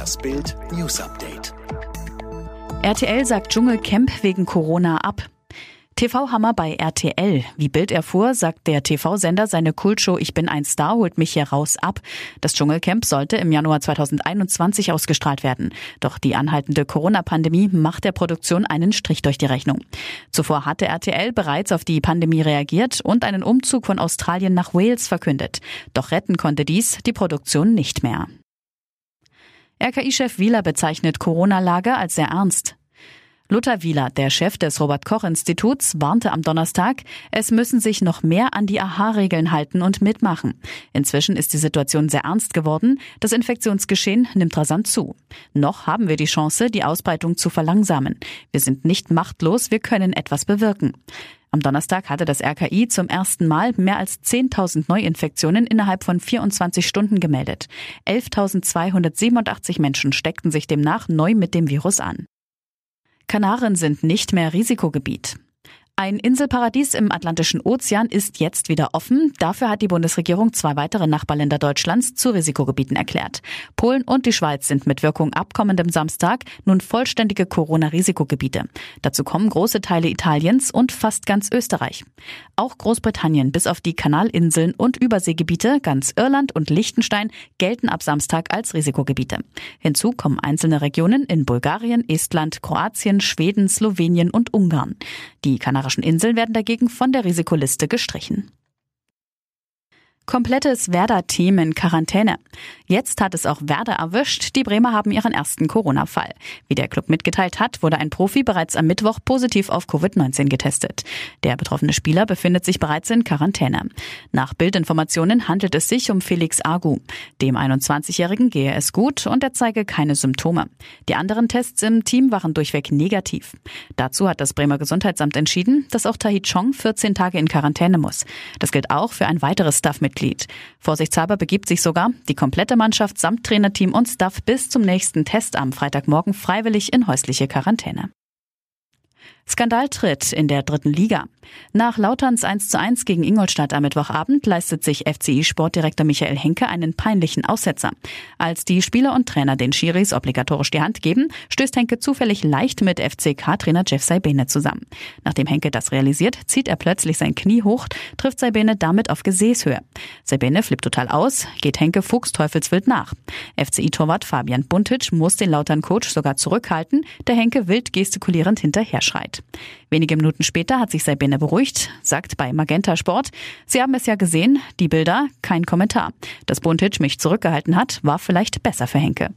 Das Bild News Update. RTL sagt Dschungelcamp wegen Corona ab. TV-Hammer bei RTL. Wie Bild erfuhr, sagt der TV-Sender seine Kultshow Ich bin ein Star holt mich hier raus ab. Das Dschungelcamp sollte im Januar 2021 ausgestrahlt werden. Doch die anhaltende Corona-Pandemie macht der Produktion einen Strich durch die Rechnung. Zuvor hatte RTL bereits auf die Pandemie reagiert und einen Umzug von Australien nach Wales verkündet. Doch retten konnte dies die Produktion nicht mehr. RKI-Chef Wieler bezeichnet Corona-Lage als sehr ernst. Lothar Wieler, der Chef des Robert-Koch-Instituts, warnte am Donnerstag, es müssen sich noch mehr an die AHA-Regeln halten und mitmachen. Inzwischen ist die Situation sehr ernst geworden. Das Infektionsgeschehen nimmt rasant zu. Noch haben wir die Chance, die Ausbreitung zu verlangsamen. Wir sind nicht machtlos, wir können etwas bewirken. Am Donnerstag hatte das RKI zum ersten Mal mehr als 10.000 Neuinfektionen innerhalb von 24 Stunden gemeldet. 11.287 Menschen steckten sich demnach neu mit dem Virus an. Kanaren sind nicht mehr Risikogebiet. Ein Inselparadies im Atlantischen Ozean ist jetzt wieder offen. Dafür hat die Bundesregierung zwei weitere Nachbarländer Deutschlands zu Risikogebieten erklärt. Polen und die Schweiz sind mit Wirkung ab kommendem Samstag nun vollständige Corona-Risikogebiete. Dazu kommen große Teile Italiens und fast ganz Österreich. Auch Großbritannien bis auf die Kanalinseln und Überseegebiete, ganz Irland und Liechtenstein gelten ab Samstag als Risikogebiete. Hinzu kommen einzelne Regionen in Bulgarien, Estland, Kroatien, Schweden, Slowenien und Ungarn. Die Kanarischen Kanarischen Inseln werden dagegen von der Risikoliste gestrichen. Komplettes Werder-Team in Quarantäne. Jetzt hat es auch Werder erwischt. Die Bremer haben ihren ersten Corona-Fall. Wie der Club mitgeteilt hat, wurde ein Profi bereits am Mittwoch positiv auf Covid-19 getestet. Der betroffene Spieler befindet sich bereits in Quarantäne. Nach Bildinformationen handelt es sich um Felix Agu. Dem 21-Jährigen gehe es gut und er zeige keine Symptome. Die anderen Tests im Team waren durchweg negativ. Dazu hat das Bremer Gesundheitsamt entschieden, dass auch Tahi Chong 14 Tage in Quarantäne muss. Das gilt auch für ein weiteres Staffmitglied Mitglied. Vorsichtshalber begibt sich sogar die komplette Mannschaft samt Trainerteam und Staff bis zum nächsten Test am Freitagmorgen freiwillig in häusliche Quarantäne. Skandaltritt in der dritten Liga. Nach Lauterns 1 zu 1 gegen Ingolstadt am Mittwochabend leistet sich FCI-Sportdirektor Michael Henke einen peinlichen Aussetzer. Als die Spieler und Trainer den Schiris obligatorisch die Hand geben, stößt Henke zufällig leicht mit FCK-Trainer Jeff Saibene zusammen. Nachdem Henke das realisiert, zieht er plötzlich sein Knie hoch, trifft Saibene damit auf Gesäßhöhe. Saibene flippt total aus, geht Henke fuchsteufelswild nach. FCI-Torwart Fabian Buntic muss den Lautern-Coach sogar zurückhalten, der Henke wild gestikulierend hinterher schreit. Wenige Minuten später hat sich Sabine beruhigt, sagt bei Magenta Sport. Sie haben es ja gesehen, die Bilder, kein Kommentar. Dass Buntic mich zurückgehalten hat, war vielleicht besser für Henke.